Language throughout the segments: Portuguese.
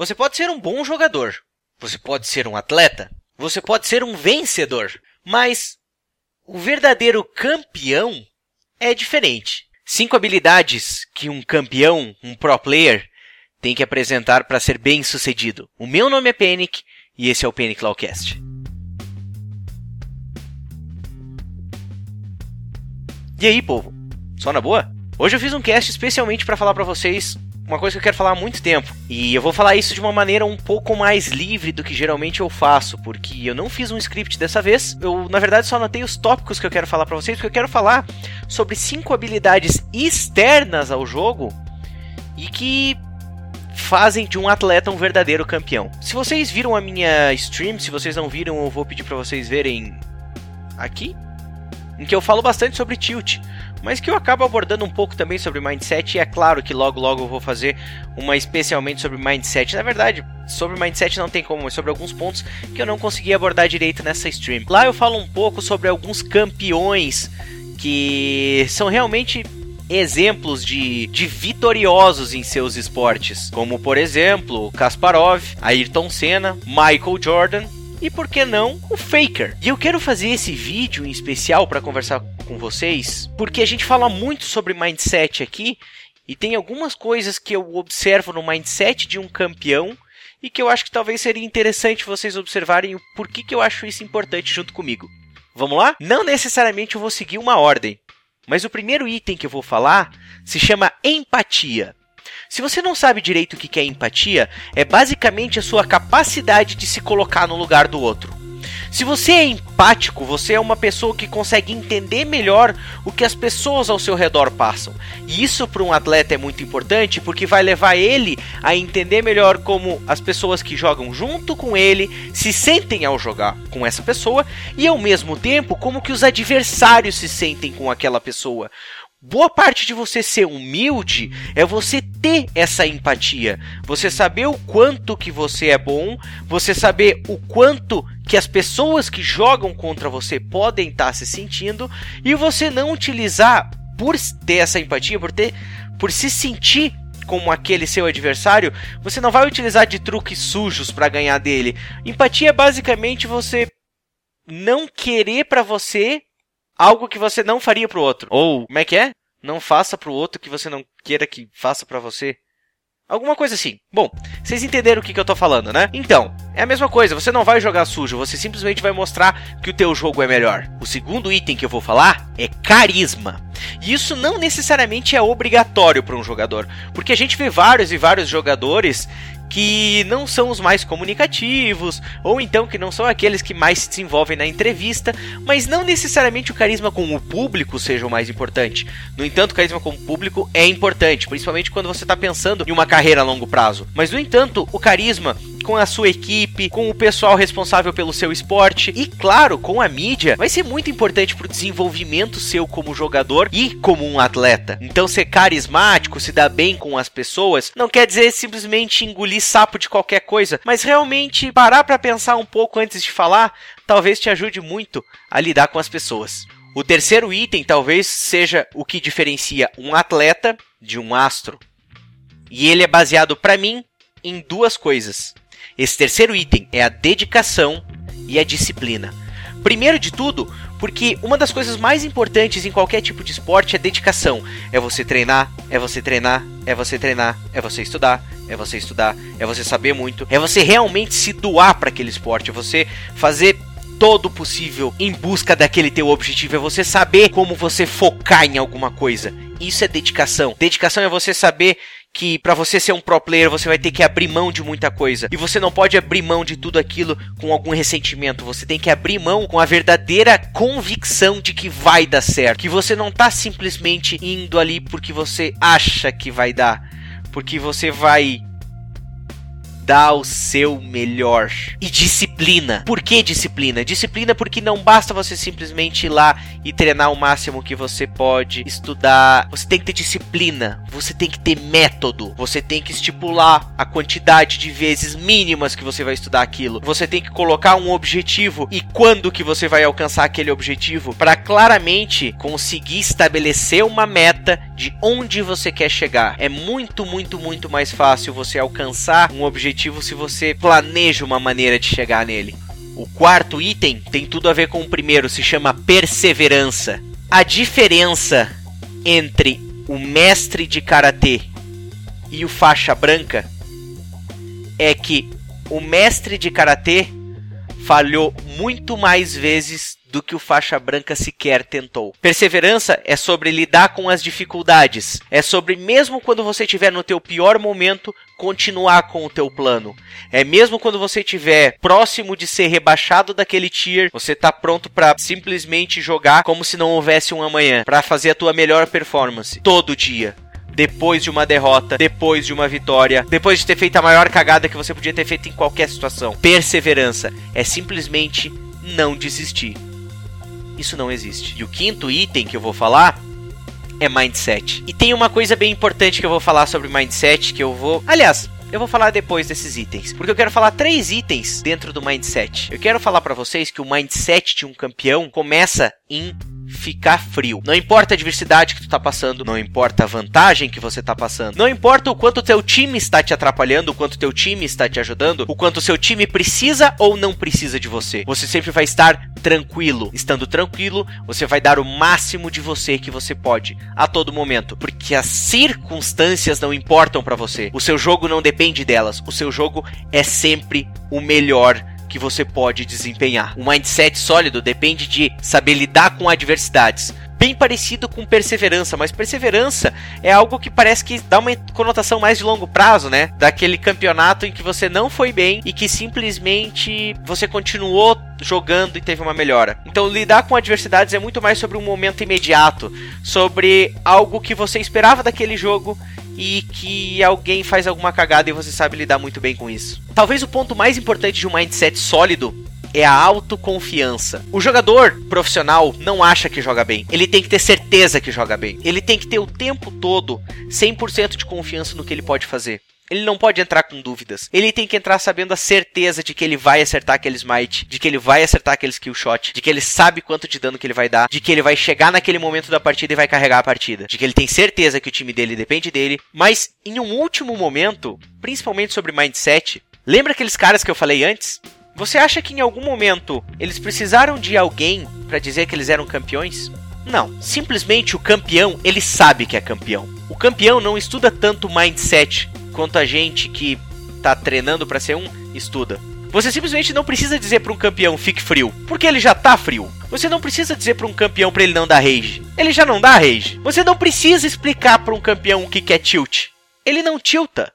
Você pode ser um bom jogador, você pode ser um atleta, você pode ser um vencedor, mas o verdadeiro campeão é diferente. Cinco habilidades que um campeão, um pro player, tem que apresentar para ser bem sucedido. O meu nome é Panic e esse é o Panic Lawcast. E aí, povo? Só na boa? Hoje eu fiz um cast especialmente para falar para vocês uma coisa que eu quero falar há muito tempo. E eu vou falar isso de uma maneira um pouco mais livre do que geralmente eu faço, porque eu não fiz um script dessa vez. Eu, na verdade, só anotei os tópicos que eu quero falar para vocês, porque eu quero falar sobre cinco habilidades externas ao jogo e que fazem de um atleta um verdadeiro campeão. Se vocês viram a minha stream, se vocês não viram, eu vou pedir para vocês verem aqui, em que eu falo bastante sobre tilt mas que eu acabo abordando um pouco também sobre mindset. E é claro que logo logo eu vou fazer uma especialmente sobre mindset. Na verdade, sobre mindset não tem como, mas sobre alguns pontos que eu não consegui abordar direito nessa stream. Lá eu falo um pouco sobre alguns campeões que são realmente exemplos de, de vitoriosos em seus esportes, como por exemplo Kasparov, Ayrton Senna, Michael Jordan e por que não o Faker. E eu quero fazer esse vídeo em especial para conversar com vocês, porque a gente fala muito sobre mindset aqui e tem algumas coisas que eu observo no mindset de um campeão e que eu acho que talvez seria interessante vocês observarem o porquê que eu acho isso importante junto comigo. Vamos lá? Não necessariamente eu vou seguir uma ordem, mas o primeiro item que eu vou falar se chama empatia. Se você não sabe direito o que é empatia, é basicamente a sua capacidade de se colocar no lugar do outro. Se você é empático, você é uma pessoa que consegue entender melhor o que as pessoas ao seu redor passam. E isso para um atleta é muito importante porque vai levar ele a entender melhor como as pessoas que jogam junto com ele se sentem ao jogar com essa pessoa e ao mesmo tempo como que os adversários se sentem com aquela pessoa. Boa parte de você ser humilde é você ter essa empatia, você saber o quanto que você é bom, você saber o quanto que as pessoas que jogam contra você podem estar se sentindo e você não utilizar por ter essa empatia, por ter por se sentir como aquele seu adversário, você não vai utilizar de truques sujos para ganhar dele. Empatia é basicamente você não querer para você algo que você não faria pro outro. Ou, como é que é? Não faça pro outro que você não queira que faça para você. Alguma coisa assim. Bom, vocês entenderam o que, que eu tô falando, né? Então, é a mesma coisa, você não vai jogar sujo, você simplesmente vai mostrar que o teu jogo é melhor. O segundo item que eu vou falar é carisma. E isso não necessariamente é obrigatório para um jogador, porque a gente vê vários e vários jogadores que não são os mais comunicativos, ou então que não são aqueles que mais se desenvolvem na entrevista, mas não necessariamente o carisma com o público seja o mais importante. No entanto, o carisma com o público é importante, principalmente quando você está pensando em uma carreira a longo prazo. Mas, no entanto, o carisma com a sua equipe, com o pessoal responsável pelo seu esporte e, claro, com a mídia, vai ser muito importante para o desenvolvimento seu como jogador e como um atleta. Então, ser carismático, se dar bem com as pessoas, não quer dizer simplesmente engolir sapo de qualquer coisa, mas realmente parar para pensar um pouco antes de falar, talvez te ajude muito a lidar com as pessoas. O terceiro item talvez seja o que diferencia um atleta de um astro. E ele é baseado para mim em duas coisas. Esse terceiro item é a dedicação e a disciplina. Primeiro de tudo, porque uma das coisas mais importantes em qualquer tipo de esporte é dedicação. É você treinar, é você treinar, é você treinar, é você estudar, é você estudar, é você saber muito, é você realmente se doar para aquele esporte, é você fazer todo o possível em busca daquele teu objetivo, é você saber como você focar em alguma coisa. Isso é dedicação. Dedicação é você saber que para você ser um pro player você vai ter que abrir mão de muita coisa. E você não pode abrir mão de tudo aquilo com algum ressentimento. Você tem que abrir mão com a verdadeira convicção de que vai dar certo. Que você não tá simplesmente indo ali porque você acha que vai dar. Porque você vai dar o seu melhor. E disciplina. Por que disciplina? Disciplina porque não basta você simplesmente ir lá e treinar o máximo que você pode, estudar. Você tem que ter disciplina, você tem que ter método, você tem que estipular a quantidade de vezes mínimas que você vai estudar aquilo. Você tem que colocar um objetivo e quando que você vai alcançar aquele objetivo para claramente conseguir estabelecer uma meta de onde você quer chegar. É muito, muito, muito mais fácil você alcançar um objetivo se você planeja uma maneira de chegar nele. O quarto item tem tudo a ver com o primeiro, se chama perseverança. A diferença entre o mestre de karatê e o faixa branca é que o mestre de karatê falhou muito mais vezes do que o faixa branca sequer tentou. Perseverança é sobre lidar com as dificuldades, é sobre mesmo quando você estiver no teu pior momento, continuar com o teu plano. É mesmo quando você estiver próximo de ser rebaixado daquele tier, você tá pronto para simplesmente jogar como se não houvesse um amanhã, para fazer a tua melhor performance todo dia depois de uma derrota, depois de uma vitória, depois de ter feito a maior cagada que você podia ter feito em qualquer situação. Perseverança é simplesmente não desistir. Isso não existe. E o quinto item que eu vou falar é mindset. E tem uma coisa bem importante que eu vou falar sobre mindset que eu vou. Aliás, eu vou falar depois desses itens, porque eu quero falar três itens dentro do mindset. Eu quero falar para vocês que o mindset de um campeão começa em ficar frio. Não importa a adversidade que tu tá passando, não importa a vantagem que você tá passando, não importa o quanto teu time está te atrapalhando, o quanto teu time está te ajudando, o quanto seu time precisa ou não precisa de você. Você sempre vai estar tranquilo. Estando tranquilo, você vai dar o máximo de você que você pode a todo momento, porque as circunstâncias não importam para você. O seu jogo não depende delas. O seu jogo é sempre o melhor que você pode desempenhar. O mindset sólido depende de saber lidar com adversidades. Bem parecido com perseverança, mas perseverança é algo que parece que dá uma conotação mais de longo prazo, né? Daquele campeonato em que você não foi bem e que simplesmente você continuou jogando e teve uma melhora. Então, lidar com adversidades é muito mais sobre um momento imediato, sobre algo que você esperava daquele jogo e que alguém faz alguma cagada e você sabe lidar muito bem com isso. Talvez o ponto mais importante de um mindset sólido é a autoconfiança. O jogador profissional não acha que joga bem. Ele tem que ter certeza que joga bem. Ele tem que ter o tempo todo 100% de confiança no que ele pode fazer. Ele não pode entrar com dúvidas. Ele tem que entrar sabendo a certeza de que ele vai acertar aquele smite, de que ele vai acertar aquele skill shot, de que ele sabe quanto de dano que ele vai dar, de que ele vai chegar naquele momento da partida e vai carregar a partida, de que ele tem certeza que o time dele depende dele, mas em um último momento, principalmente sobre mindset, lembra aqueles caras que eu falei antes? Você acha que em algum momento eles precisaram de alguém para dizer que eles eram campeões? Não, simplesmente o campeão, ele sabe que é campeão. O campeão não estuda tanto mindset quanto a gente que tá treinando para ser um estuda. Você simplesmente não precisa dizer para um campeão fique frio, porque ele já tá frio. Você não precisa dizer para um campeão para ele não dar rage. Ele já não dá rage. Você não precisa explicar para um campeão o que é tilt. Ele não tilta.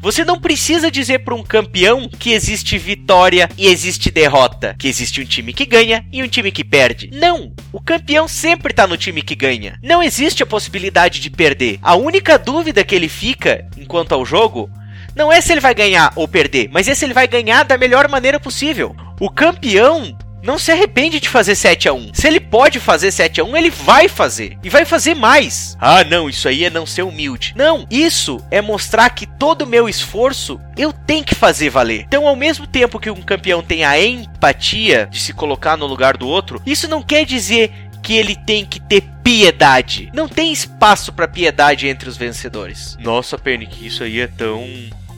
Você não precisa dizer para um campeão que existe vitória e existe derrota, que existe um time que ganha e um time que perde. Não! O campeão sempre está no time que ganha. Não existe a possibilidade de perder. A única dúvida que ele fica enquanto ao jogo não é se ele vai ganhar ou perder, mas é se ele vai ganhar da melhor maneira possível. O campeão não se arrepende de fazer 7 a 1 Se ele pode fazer 7 a 1 ele vai fazer. E vai fazer mais. Ah, não, isso aí é não ser humilde. Não, isso é mostrar que todo o meu esforço eu tenho que fazer valer. Então, ao mesmo tempo que um campeão tem a empatia de se colocar no lugar do outro, isso não quer dizer que ele tem que ter piedade. Não tem espaço para piedade entre os vencedores. Nossa, Panic, isso aí é tão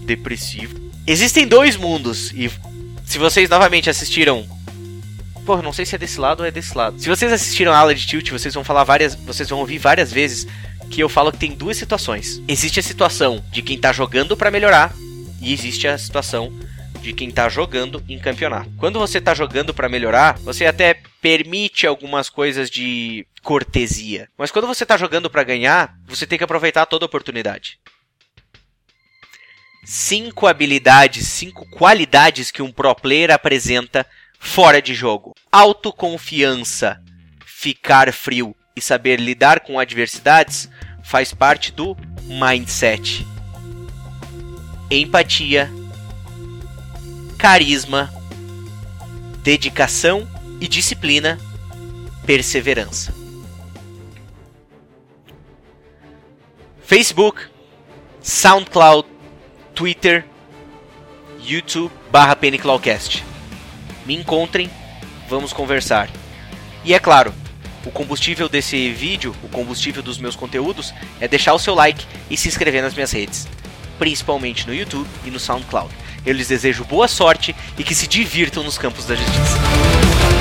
depressivo. Existem dois mundos e se vocês novamente assistiram Porra, não sei se é desse lado ou é desse lado. Se vocês assistiram a aula de tilt, vocês vão falar várias. Vocês vão ouvir várias vezes que eu falo que tem duas situações. Existe a situação de quem tá jogando para melhorar, e existe a situação de quem tá jogando em campeonato. Quando você tá jogando para melhorar, você até permite algumas coisas de cortesia. Mas quando você tá jogando para ganhar, você tem que aproveitar toda oportunidade. Cinco habilidades, cinco qualidades que um pro player apresenta fora de jogo. Autoconfiança, ficar frio e saber lidar com adversidades faz parte do mindset. Empatia, carisma, dedicação e disciplina, perseverança. Facebook, SoundCloud, Twitter, YouTube barra me encontrem, vamos conversar. E é claro, o combustível desse vídeo, o combustível dos meus conteúdos, é deixar o seu like e se inscrever nas minhas redes, principalmente no YouTube e no SoundCloud. Eu lhes desejo boa sorte e que se divirtam nos campos da justiça.